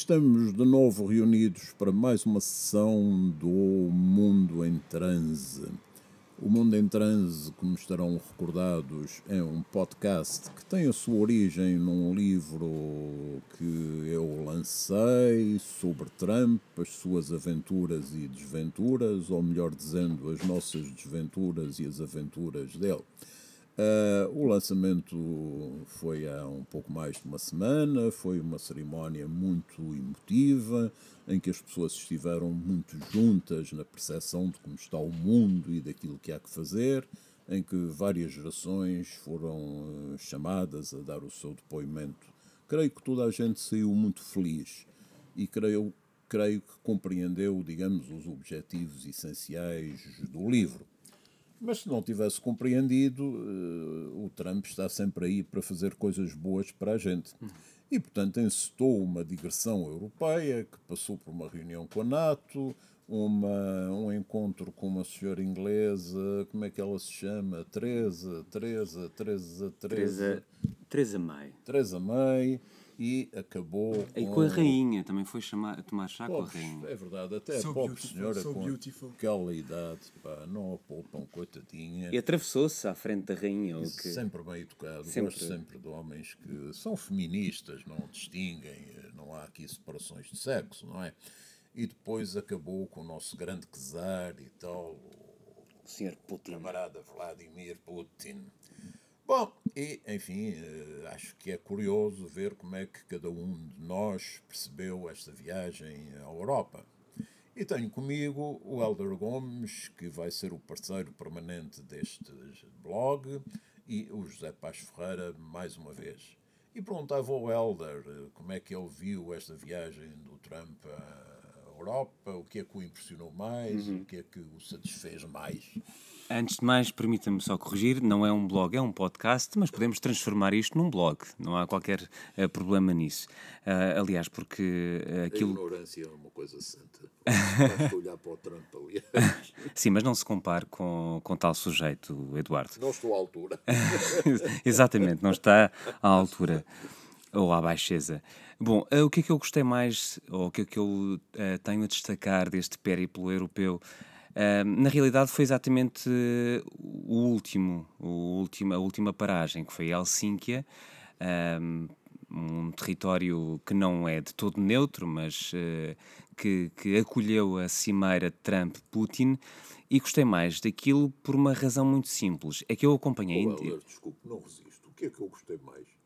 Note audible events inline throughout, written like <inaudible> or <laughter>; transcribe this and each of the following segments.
estamos de novo reunidos para mais uma sessão do Mundo em Transe. O Mundo em Transe, como estarão recordados, é um podcast que tem a sua origem num livro que eu lancei sobre Trump, as suas aventuras e desventuras, ou melhor dizendo, as nossas desventuras e as aventuras dele. Uh, o lançamento foi há um pouco mais de uma semana, foi uma cerimónia muito emotiva, em que as pessoas estiveram muito juntas na percepção de como está o mundo e daquilo que há que fazer, em que várias gerações foram uh, chamadas a dar o seu depoimento. Creio que toda a gente saiu muito feliz e creio, creio que compreendeu, digamos, os objetivos essenciais do livro. Mas se não tivesse compreendido, uh, o Trump está sempre aí para fazer coisas boas para a gente. E, portanto, encetou uma digressão europeia que passou por uma reunião com a NATO, uma, um encontro com uma senhora inglesa, como é que ela se chama? Teresa, Teresa, Teresa, Teresa. Teresa May. Teresa May e acabou E com a rainha, também foi chamar, tomar chá com a rainha. É verdade, até So a pobre senhora so com beautiful. aquela idade, pá, não a poupam, coitadinha. E atravessou-se à frente da rainha, o que... Sempre bem educado, Sempre. gosto sempre de homens que são feministas, não distinguem, não há aqui separações de sexo, não é? E depois acabou com o nosso grande czar e tal, o senhor Putin. camarada Vladimir Putin. Bom, e enfim, eh, acho que é curioso ver como é que cada um de nós percebeu esta viagem à Europa. E tenho comigo o Helder Gomes, que vai ser o parceiro permanente deste blog, e o José Paz Ferreira, mais uma vez. E perguntava ao Helder eh, como é que ele viu esta viagem do Trump à Europa, o que é que o impressionou mais, o que é que o satisfez mais. Antes de mais, permita-me só corrigir, não é um blog, é um podcast, mas podemos transformar isto num blog, não há qualquer eh, problema nisso. Ah, aliás, porque A aquilo... ignorância é uma coisa santa. Basta <laughs> olhar para o Trump ali. Sim, mas não se compare com, com tal sujeito, Eduardo. Não estou à altura. <laughs> Exatamente, não está à altura ou à baixeza. Bom, eh, o que é que eu gostei mais, ou o que é que eu eh, tenho a destacar deste périplo europeu? Eh, na realidade foi exatamente o último, o último, a última paragem, que foi Helsínquia, ehm, um território que não é de todo neutro, mas que, que acolheu a cimeira Trump-Putin, e gostei mais daquilo por uma razão muito simples. É que eu acompanhei... Oh, desculpe, não resisto. O que é que eu gostei mais?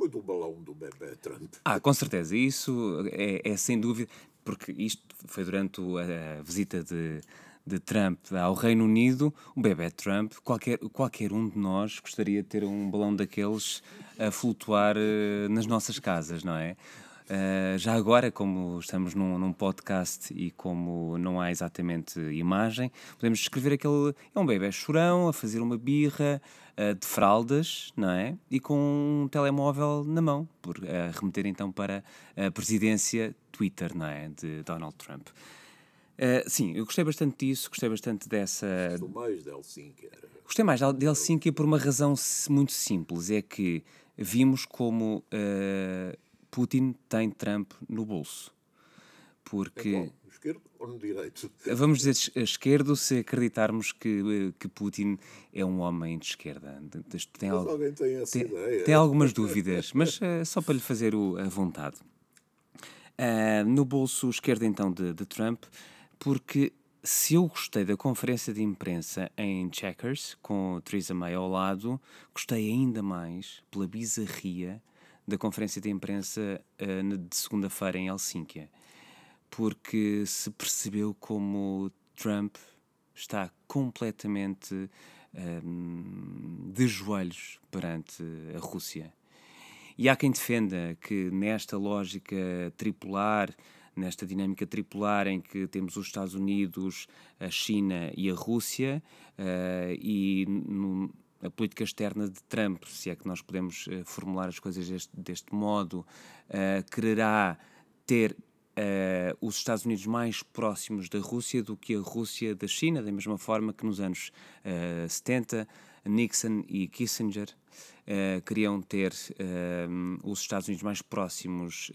Foi do balão do bebê Trump. Ah, com certeza, isso é, é sem dúvida, porque isto foi durante a visita de, de Trump ao Reino Unido, o bebê Trump, qualquer, qualquer um de nós gostaria de ter um balão daqueles a flutuar eh, nas nossas casas, não é? Ah, já agora, como estamos num, num podcast e como não há exatamente imagem, podemos descrever aquele. É um bebê chorão a fazer uma birra ah, de fraldas, não é? E com um telemóvel na mão, por a remeter então para a presidência Twitter, não é? De Donald Trump. Ah, sim, eu gostei bastante disso, gostei bastante dessa, Do mais de Helsinki. Gostei mais de Helsinki por uma razão muito simples: é que vimos como eh, Putin tem Trump no bolso. Porque, Bom, no esquerdo ou no direito? <laughs> vamos dizer es- esquerdo se acreditarmos que, eh, que Putin é um homem de esquerda. Tem, Mas alguém tem essa tem, ideia. tem algumas dúvidas, mas eh, só para lhe fazer o- a vontade. Ah, no bolso esquerdo, então, de, de Trump, porque se eu gostei da conferência de imprensa em Checkers, com Theresa May ao lado, gostei ainda mais pela bizarria da conferência de imprensa na- de segunda-feira em Helsínquia, porque se percebeu como Trump está completamente ahm, de joelhos perante a Rússia. E há quem defenda que nesta lógica tripular, nesta dinâmica tripular em que temos os Estados Unidos, a China e a Rússia, eh, e no- a política externa de Trump, se é que nós podemos eh, formular as coisas deste, deste modo, eh, quererá ter eh, os Estados Unidos mais próximos da Rússia do que a Rússia da China, da mesma forma que nos anos eh, 70 Nixon e Kissinger queriam ter os Estados Unidos mais próximos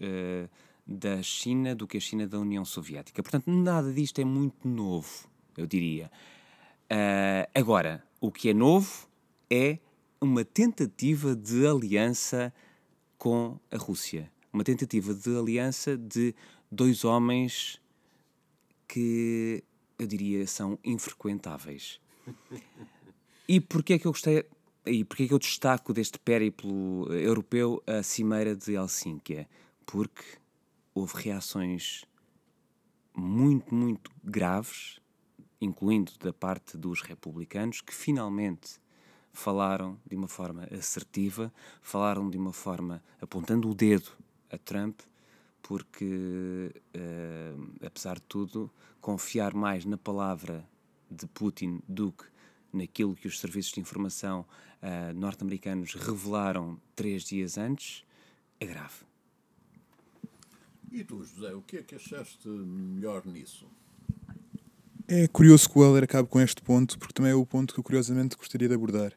da China do que a China da União Soviética. Portanto, nada disto é muito novo, eu diria. Uh, agora, o que é novo é uma tentativa de aliança com a Rússia. Uma tentativa de aliança de dois homens que eu diria são infrequentáveis. <laughs> E porquê é que eu gostei e porquê é que eu destaco deste périplo europeu a Cimeira de Helsínquia? Porque houve reações muito, muito graves, incluindo da parte dos republicanos, que finalmente falaram de uma forma assertiva, falaram de uma forma apontando o dedo a Trump, porque, uh, apesar de tudo, confiar mais na palavra de Putin do que naquilo que os serviços de informação uh, norte-americanos revelaram três dias antes, é grave. E tu, José, o que é que achaste melhor nisso? É curioso que o Heller acabe com este ponto, porque também é o ponto que eu curiosamente gostaria de abordar,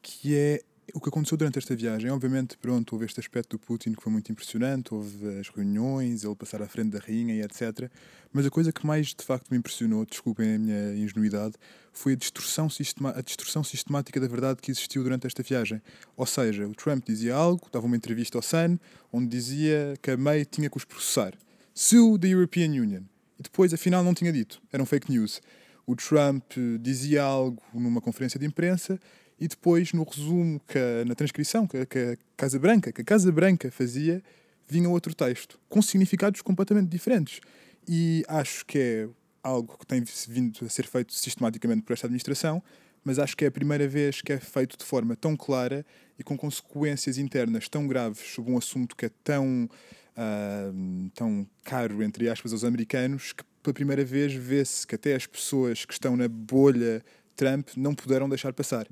que é o que aconteceu durante esta viagem, obviamente, pronto, houve este aspecto do Putin que foi muito impressionante, houve as reuniões, ele passar à frente da rainha e etc. Mas a coisa que mais de facto me impressionou, desculpem a minha ingenuidade, foi a distorção, a distorção sistemática da verdade que existiu durante esta viagem. Ou seja, o Trump dizia algo, dava uma entrevista ao Sun, onde dizia que a May tinha que os processar. Sue the European Union. Depois, afinal, não tinha dito. Eram fake news. O Trump dizia algo numa conferência de imprensa e depois no resumo, que, na transcrição que, que a Casa Branca, que a Casa Branca fazia, vinha outro texto, com significados completamente diferentes. E acho que é algo que tem vindo a ser feito sistematicamente por esta administração, mas acho que é a primeira vez que é feito de forma tão clara e com consequências internas tão graves sobre um assunto que é tão, uh, tão caro, entre aspas, aos americanos, que pela primeira vez vê-se que até as pessoas que estão na bolha Trump não puderam deixar passar.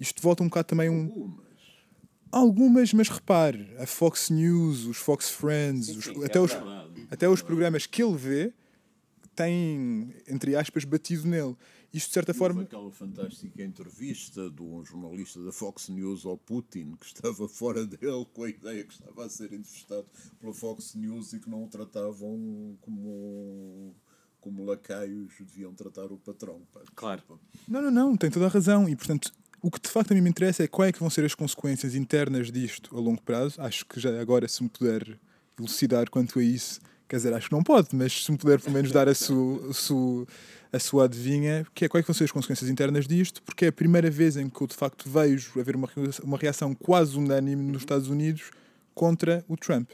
Isto volta um bocado também um. Algumas. Algumas, mas repare, a Fox News, os Fox Friends, Sim, os- sim, é até, os, até os programas que ele vê têm, entre aspas, batido nele. Isto, de certa Houve forma, aquela fantástica entrevista de um jornalista da Fox News ao Putin, que estava fora dele com a ideia que estava a ser entrevistado pela Fox News e que não o tratavam como, como lacaios deviam tratar o patrão. pá. Claro. Não, não, não, tem toda a razão. E, portanto, o que de facto a mim me interessa é quais é que vão ser as consequências internas disto a longo prazo. Acho que já agora, se me puder elucidar quanto a isso, quer dizer, acho que não pode, mas se me puder pelo menos dar a sua, a sua, a sua adivinha, que é quais é vão ser as consequências internas disto, porque é a primeira vez em que eu de facto vejo haver uma, uma reação quase unânime nos Estados Unidos contra o Trump.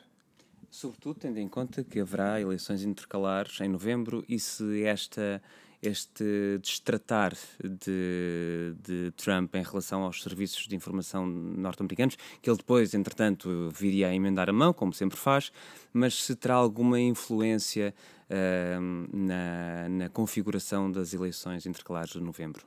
Sobretudo tendo em conta que haverá eleições intercalares em novembro e se esta, este destratar de, de Trump em relação aos serviços de informação norte-americanos, que ele depois, entretanto, viria a emendar a mão, como sempre faz, mas se terá alguma influência ahm, na, na configuração das eleições intercalares de novembro.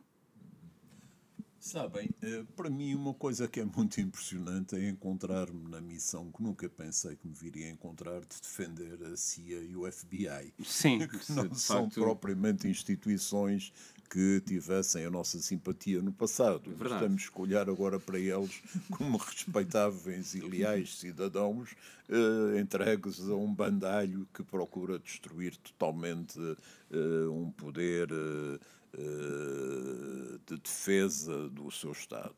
Sabem, eh, para mim uma coisa que é muito impressionante é encontrar-me na missão que nunca pensei que me viria a encontrar de defender a CIA e o FBI. Sim, <laughs> que não são propriamente instituições que tivessem a nossa simpatia no passado. Verdade. Estamos a olhar agora para eles como respeitáveis e leais cidadãos eh, entregues a um bandalho que procura destruir totalmente eh, um poder eh, de defesa do seu Estado.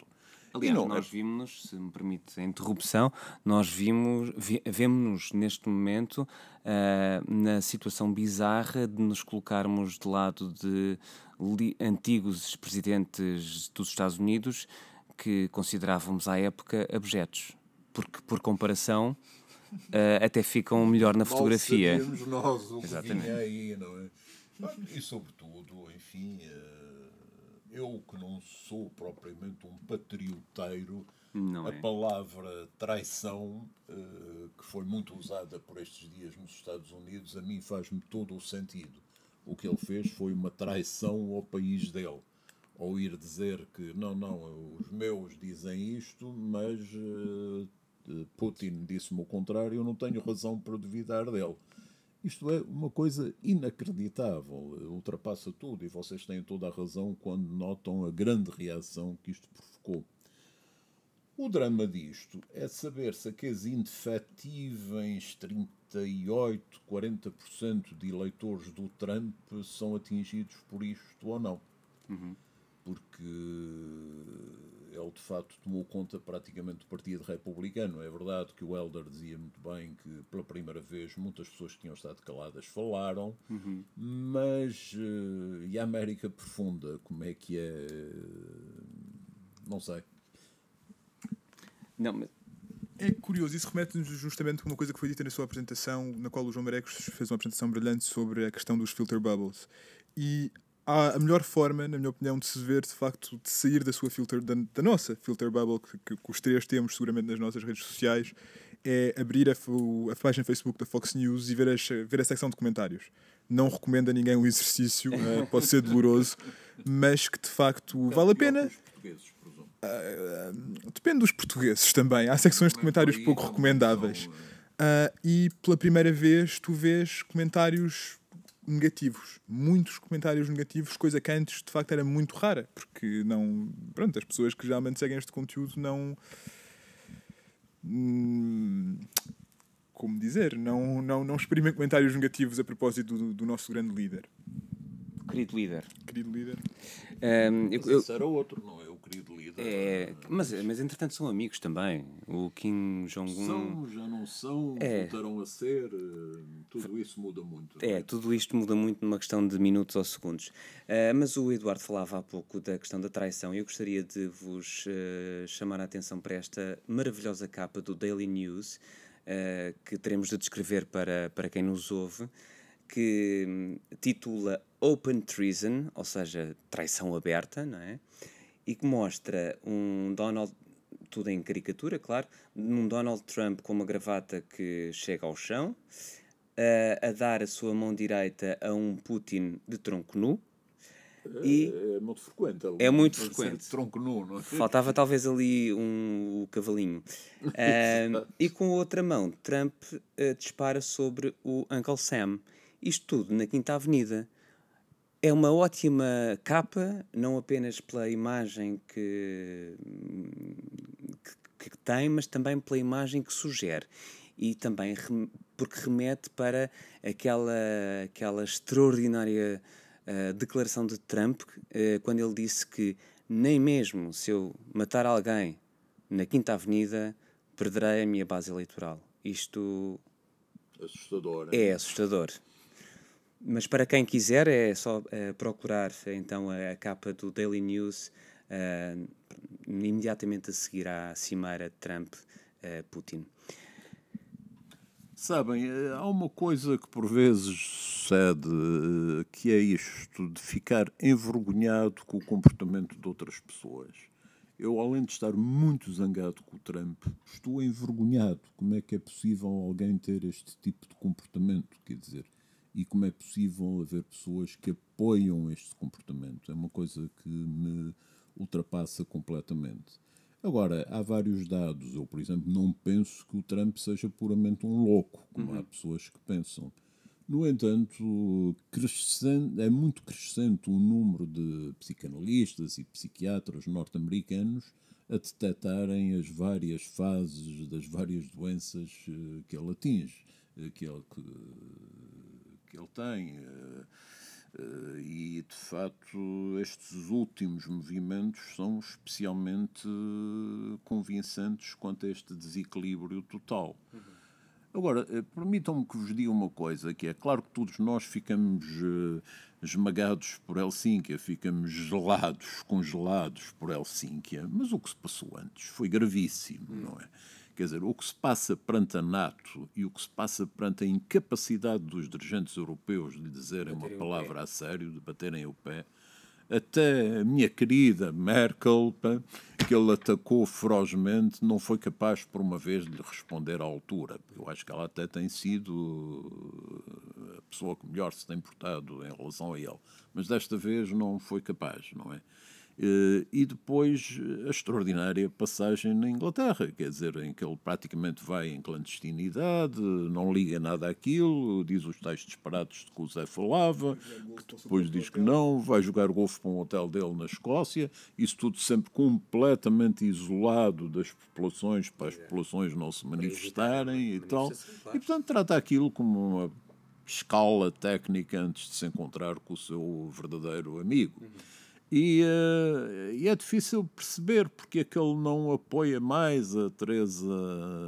Aliás, não é- nós vimos, se me permite a interrupção, nós vimos, vi, vemos-nos neste momento ah, na situação bizarra de nos colocarmos de lado de li- antigos presidentes dos Estados Unidos que considerávamos à época abjetos. Porque, por comparação, ah, até ficam melhor na fotografia. Mal sabíamos nós o que Exatamente. vinha aí, não é? E sobretudo, enfim, eh, eu que não sou propriamente um patrioteiro, Não a é? palavra traição, eh, que foi muito usada por estes dias nos Estados Unidos, a mim faz-me todo o sentido. O que ele fez foi uma traição ao país dele. Ao ir dizer que, não, não, os meus dizem isto, mas eh, Putin disse-me o contrário, eu não tenho razão para duvidar dele. Isto é uma coisa inacreditável, ultrapassa tudo e vocês têm toda a razão quando notam a grande reação que isto provocou. O drama disto é saber se aqueles indefetíveis 38, 40% de eleitores do Trump são atingidos por isto ou não. Uhum. Porque ele de facto tomou conta praticamente do Partido Republicano. É verdade que o Helder dizia muito bem que pela primeira vez muitas pessoas que tinham estado caladas falaram, uhum. mas uh, e a América Profunda, como é que é? Não sei. Não, mas... É curioso, isso remete-nos justamente a uma coisa que foi dita na sua apresentação, na qual o João Marecos fez uma apresentação brilhante sobre a questão dos filter bubbles. E a melhor forma, na minha opinião, de se ver, de facto, de sair da sua filter, da, da nossa filter bubble, que, que, os três temos seguramente nas nossas redes sociais, é abrir a, a página Facebook da Fox News e ver, as, ver a secção de comentários. Não recomendo a ninguém o exercício, uh, <laughs> pode ser doloroso, mas que de facto vale a pena. Uh, depende dos portugueses também. Há secções de comentários pouco recomendáveis. Uh, e pela primeira vez tu vês comentários negativos, muitos comentários negativos, coisa que antes de facto era muito rara, porque não, pronto, as pessoas que geralmente seguem este conteúdo não hum, como dizer, não, não, não exprimem comentários negativos a propósito do, do nosso grande líder. Querido líder. Querido líder. Um, eu, eu, era outro, não é? É, mas, mas entretanto são amigos também. O Kim Jong-un. São, já não são, é. voltaram a ser. Eh, tudo isso muda muito. É, é, tudo isto muda muito numa questão de minutos ou segundos. Uh, mas o Eduardo falava há pouco da questão da traição e eu gostaria de vos uh, chamar a atenção para esta maravilhosa capa do Daily News. Uh, que teremos de descrever para, para quem nos ouve, que hum, titula Open Treason, ou seja, traição aberta, não é? E que mostra um Donald, tudo em caricatura, claro, um Donald Trump com uma gravata que chega ao chão, a, a dar a sua mão direita a um Putin de tronco nu. E é, é muito frequente. É muito frequente. Tronco nu, não é? Faltava talvez ali um, o cavalinho. <laughs> um, e com a outra mão, Trump uh, dispara sobre o Uncle Sam. Isto tudo na Quinta Avenida. É uma ótima capa, não apenas pela imagem que, que, que tem, mas também pela imagem que sugere. E também rem, porque remete para aquela, aquela extraordinária uh, declaração de Trump, uh, quando ele disse que nem mesmo se eu matar alguém na Quinta Avenida perderei a minha base eleitoral. Isto assustador, é, é assustador. Mas para quem quiser é só uh, procurar então a, a, capa do Daily News uh, imediatamente a seguir à cimeira Trump-Putin. Sabem, há uma coisa que por vezes sucede, que é isto de ficar envergonhado com o comportamento de outras pessoas. Eu, além de estar muito zangado com o Trump, estou envergonhado. Como é que é possível alguém ter este tipo de comportamento? Quer dizer, e como é possível haver pessoas que apoiam este comportamento. É uma coisa que me ultrapassa completamente. Agora, há vários dados. Eu, por exemplo, não penso que o Trump seja puramente um louco, como uhum. há pessoas que pensam. No entanto, é muito crescente o número de psicanalistas e psiquiatras norte-americanos a detectarem as várias fases das várias doenças eh, que ele atinge, eh, que ele, que, que ele tem. Eh, eh, e, de facto, estes últimos movimentos são especialmente convincentes quanto a este desequilíbrio total. Uhum. Agora, eh, permitam-me que vos diga uma coisa, que é claro que todos nós ficamos esmagados por Helsínquia, ficamos gelados, congelados por Helsínquia, mas o que se passou antes foi gravíssimo, uhum. não é? Quer dizer, o que se passa perante a NATO e o que se passa perante a incapacidade dos dirigentes europeus de dizerem uma palavra a sério, de baterem o pé, até a minha querida Merkel, que ele atacou ferozmente, não foi capaz por uma vez de lhe responder à altura. Eu acho que ela até tem sido a pessoa que melhor se tem portado em relação a ele. Mas desta vez não foi capaz, não é? Eh, e depois a extraordinária passagem na Inglaterra, quer dizer, em que ele praticamente vai em clandestinidade, não liga nada àquilo, diz os tais disparados de que o Zé falava, que depois diz que não, vai jogar golfe para um hotel dele na Escócia, isso tudo sempre completamente isolado das populações, para as populações não se manifestarem e tal. E portanto trata aquilo como uma escala técnica antes de se encontrar com o seu verdadeiro amigo. E, uh, e, é difícil perceber porque é que ele não apoia mais a Teresa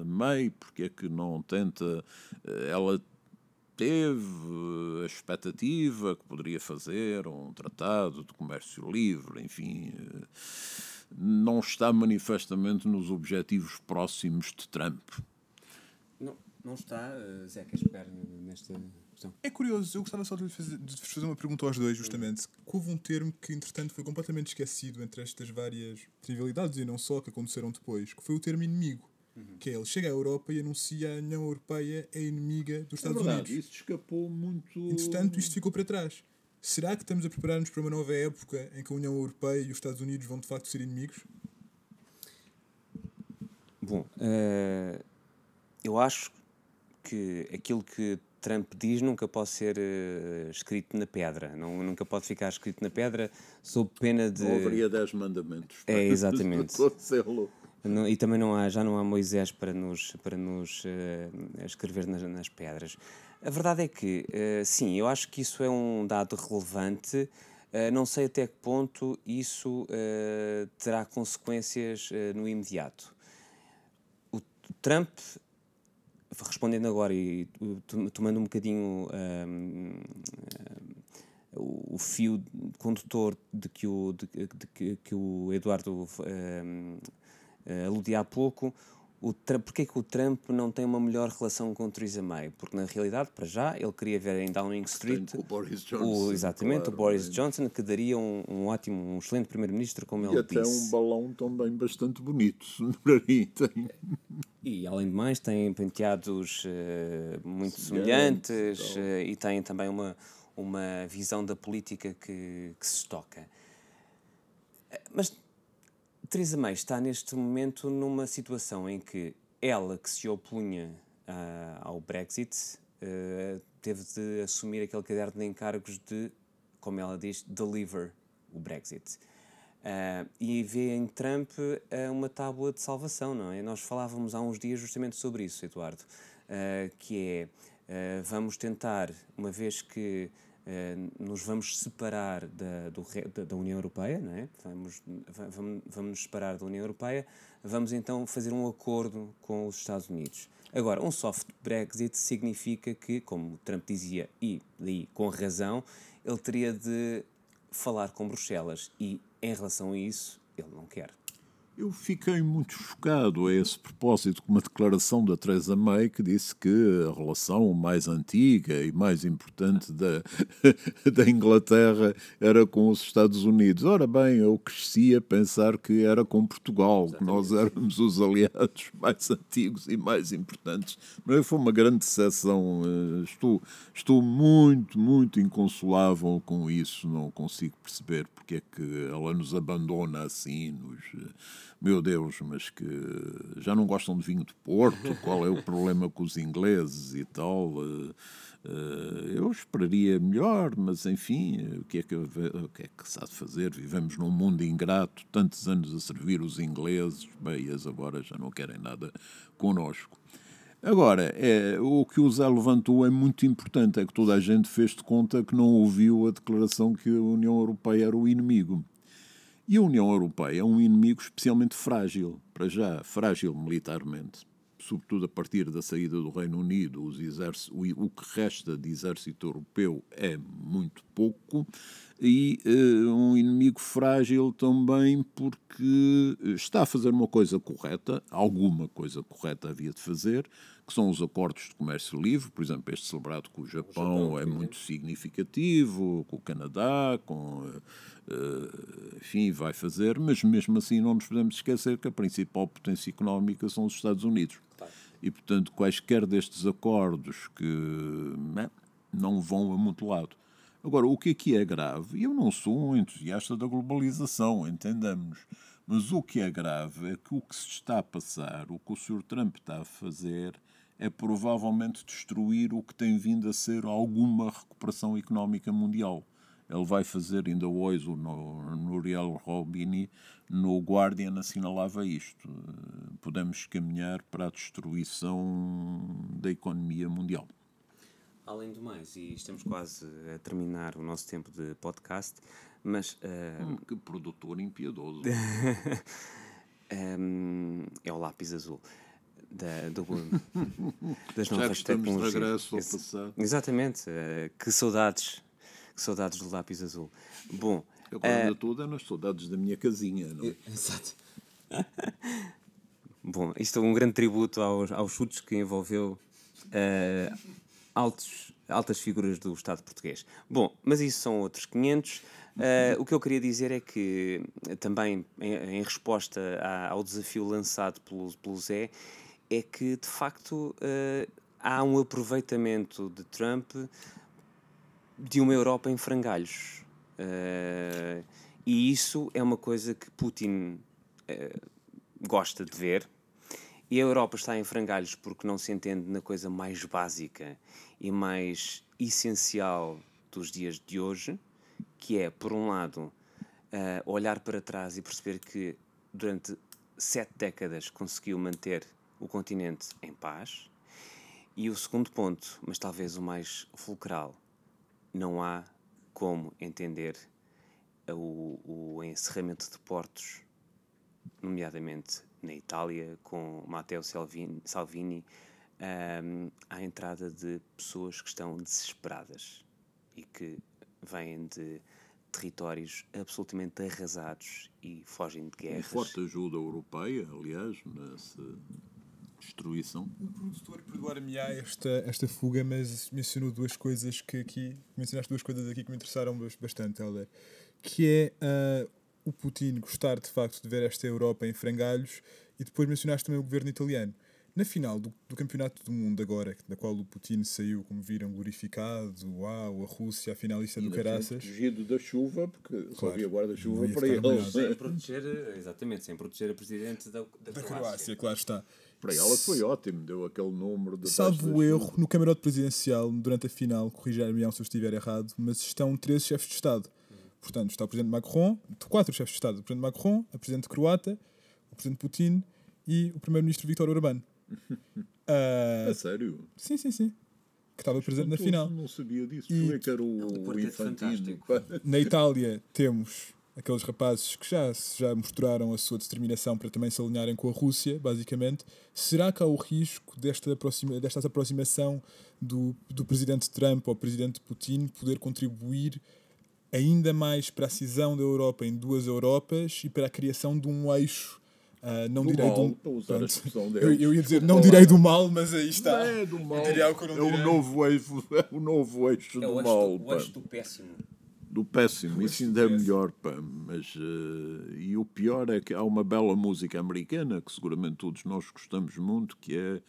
May, porque é que não tenta. Eh, ela teve a expectativa que poderia fazer um tratado de comércio livre, enfim, eh, não está manifestamente nos objetivos próximos de Trump. Não, não está, Zé, que espera nesta questão. É curioso, eu gostava só de vos fazer, de fazer uma pergunta aos dois, justamente. Houve um termo que, entretanto, foi completamente esquecido entre estas várias trivialidades e não só que aconteceram depois, que foi o termo inimigo. Uhum. Que é ele chega à Europa e anuncia a União Europeia é inimiga dos Estados é verdade, Unidos. Isso escapou muito. Entretanto, isto ficou para trás. Será que estamos a preparar-nos para uma nova época em que a União Europeia e os Estados Unidos vão de facto ser inimigos? Bom, uh, eu acho que aquilo que Trump diz nunca pode ser uh, escrito na pedra, não, nunca pode ficar escrito na pedra sob pena de. Não haveria dez mandamentos. É, <laughs> exatamente. Não, e também não há, já não há Moisés para nos, para nos uh, escrever nas, nas, pedras. A verdade é que, uh, sim, eu acho que isso é um dado relevante. Uh, não sei até que ponto isso terá consequências no imediato. O Trump respondendo agora e tomando um bocadinho um, o fio condutor de que o, de, de que, o Eduardo um, aludia há pouco, o porque é que o Trump não tem uma melhor relação com o Theresa May? Porque na realidade, para já, ele queria ver em Downing Street o Boris Johnson, o, exatamente claro, o Boris Johnson, que daria um, um ótimo, um excelente primeiro-ministro, como e ele disse. E até um balão também bastante bonito, para mim. Tem. E além de mais, tem penteados uh, muito semelhantes uh, e tem também uma, uma visão da política que, que se toca. Mas Theresa May está neste momento numa situação em que ela, que se opunha uh, ao Brexit, uh, teve de assumir aquele caderno de encargos de, como ela diz, deliver o Brexit. Uh, e vê em Trump uma tábua de salvação, não é? Nós falávamos há uns dias justamente sobre isso, Eduardo, que é, vamos tentar, uma vez que nos vamos separar da, do, da, União Europeia, não é? vamos, vamos, vamos nos separar da União Europeia, vamos então fazer um acordo com os Estados Unidos. Agora, um soft Brexit significa que, como Trump dizia, e daí com razão, ele teria de falar com Bruxelas e, em relação a isso, ele não quer. Eu fiquei muito chocado a esse propósito com uma declaração da Theresa May que disse que a relação mais antiga e mais importante da, <laughs> da Inglaterra era com os Estados Unidos. Ora bem, eu cresci a pensar que era com Portugal, Exatamente. que nós éramos os aliados <laughs> mais antigos e mais importantes. Mas foi uma grande decepção. Eh, estou, estou muito, muito inconsolável com isso. Não consigo perceber porque é que ela nos abandona assim, nos meu Deus, mas que já não gostam de vinho de Porto, qual é o problema com os ingleses e tal. Eh, eh, eu esperaria melhor, mas enfim, o que, é que, o que é que se há de fazer? Vivemos num mundo ingrato, tantos anos a servir os ingleses, bem, eles agora já não querem nada connosco. Agora, é, o que o Zé levantou é muito importante, é que toda a gente fez de conta que não ouviu a declaração que a União Europeia era o inimigo. E a União Europeia é um inimigo especialmente frágil, para já, frágil militarmente. Sobretudo a partir da saída do Reino Unido, o que resta de exército europeu é muito pouco, e uh, um inimigo frágil também porque está a fazer uma coisa correta, alguma coisa correta havia de fazer, que são os acordos de comércio livre, por exemplo, este celebrado com o Japão, o Japão é muito significativo, com o Canadá, com. Uh, enfim, vai fazer, mas mesmo assim não nos podemos esquecer que a principal potência económica são os Estados Unidos. E, portanto, quaisquer destes acordos que né, não vão a muito lado. Agora, o que aqui é grave, eu não sou um entusiasta da globalização, entendamos, mas o que é grave é que o que se está a passar, o que o Sr. Trump está a fazer, é provavelmente destruir o que tem vindo a ser alguma recuperação económica mundial. Ele vai fazer, ainda hoje, o Nuriel Robini, no Guardian, assinalava isto. Podemos caminhar para a destruição da economia mundial. Além do mais, e estamos quase a terminar o nosso tempo de podcast, mas. Uh... que produtor impiedoso! um, <laughs> é o lápis azul. Da, do, <laughs> das novas Já que estamos de regresso ao passado. Exatamente. Uh, que saudades que saudades do lápis azul. Bom. Eu agora uh, tudo é nas saudades da minha casinha, não é? <laughs> Exato. Bom, isto é um grande tributo aos, aos chutes que envolveu uh, altos, altas figuras do Estado português. Bom, mas isso são outros 500. Uh, eh, o que eu queria dizer é que, também em, em resposta ao desafio lançado pelo, pelo Zé, é que de facto uh, há um aproveitamento de Trump de uma Europa em frangalhos. Uh, e isso é uma coisa que Putin gosta de ver. E a Europa está em frangalhos porque não se entende na coisa mais básica e mais essencial dos dias de hoje, que é, por um lado, uh, olhar para trás e perceber que durante sete décadas conseguiu manter o continente em paz. E o segundo ponto, mas talvez o mais fulcral, não há como entender o, o encerramento de portos, nomeadamente na Itália, com Matteo Salvini, Salvini um, à entrada de pessoas que estão desesperadas e que vêm de territórios absolutamente arrasados e fogem de guerras. E forte ajuda europeia, aliás, nessa destruição. O produtor perdoar-me esta, esta fuga, mas mencionou duas coisas que aqui, mencionaste duas coisas aqui que me interessaram bastante, Helder, que é uh, o Putin gostar de facto de ver esta Europa em frangalhos e depois mencionaste também o governo italiano. Na final do, do Campeonato do Mundo agora, da qual o Putin saiu, como viram, glorificado, uau, a Rússia, a finalista do Caraças. Protegido da chuva, porque claro, só havia guarda-chuva para eles. Sem proteger, exatamente, sem proteger a Presidente da, da, da Croácia. Croácia. Claro está. Para ela foi ótimo, deu aquele número de. Salvo o erro, no camarote presidencial, durante a final, corrigir-me se eu estiver errado, mas estão três chefes de Estado. Portanto, está o Presidente Macron, quatro chefes de Estado: o Presidente Macron, a Presidente Croata, o Presidente Putin e o Primeiro-Ministro Vítor Orbán. uh, <laughs> a sério? Sim, sim, sim. Que estava presente na final. Não sabia disso. E... Como é que era o, o, o infantino? <laughs> Na Itália temos aqueles rapazes que já, já mostraram a sua determinação para também se alinharem com a Rússia, basicamente. Será que há o risco desta, aproxima, desta aproximação do, do presidente Trump ao presidente Putin poder contribuir ainda mais para a cisão da Europa em duas Europas e para a criação de um eixo Uh, não do direi mal, do a eu, eu, ia dizer, não direi do mal, mas aí está. Não é do mal. é, o novo eixo, é o novo eixo é do mal. Do, o eixo do péssimo do péssimo, isso ainda é melhor, pá. Mas, uh, e o pior é que há uma bela música americana que seguramente todos nós gostamos muito, que é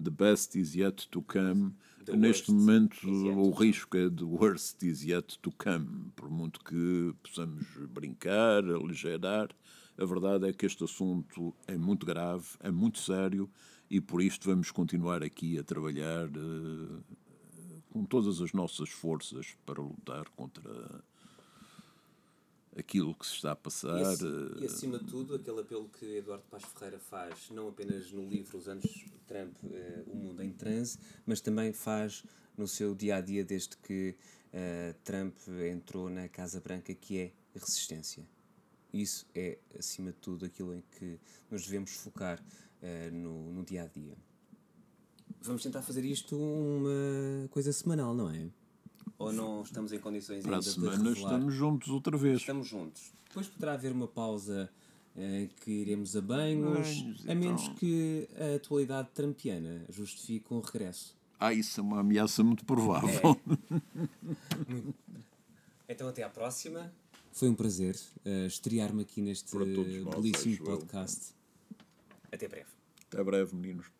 The Best Is Yet to Come. Neste momento, o risco é The Worst Is Yet to Come. Por muito que possamos brincar, aligerar, a verdade é que este assunto é muito grave, é muito sério e por isto vamos continuar aqui a trabalhar. Uh, com todas as nossas forças para lutar contra aquilo que se está a passar. E, e, acima de tudo, aquele apelo que Eduardo Paz Ferreira faz, não apenas no livro Os Anos Trump, eh, O Mundo em Transe, mas também faz no seu dia a dia desde que eh, Trump entrou na Casa Branca, que é resistência. Isso é, acima de tudo, aquilo em que nos devemos focar eh, no, no dia a dia. Vamos tentar fazer isto uma coisa semanal, não é? Ou não estamos em condições Para ainda a semana estamos juntos outra vez. Estamos juntos. Depois poderá haver uma pausa eh, que iremos a banhos, banhos a menos então. que a atualidade trampiana justifique um regresso. Ah, isso é uma ameaça muito provável. É. <laughs> então até à próxima. Foi um prazer uh, estrear-me aqui neste belíssimo podcast. Até breve. Até breve, meninos.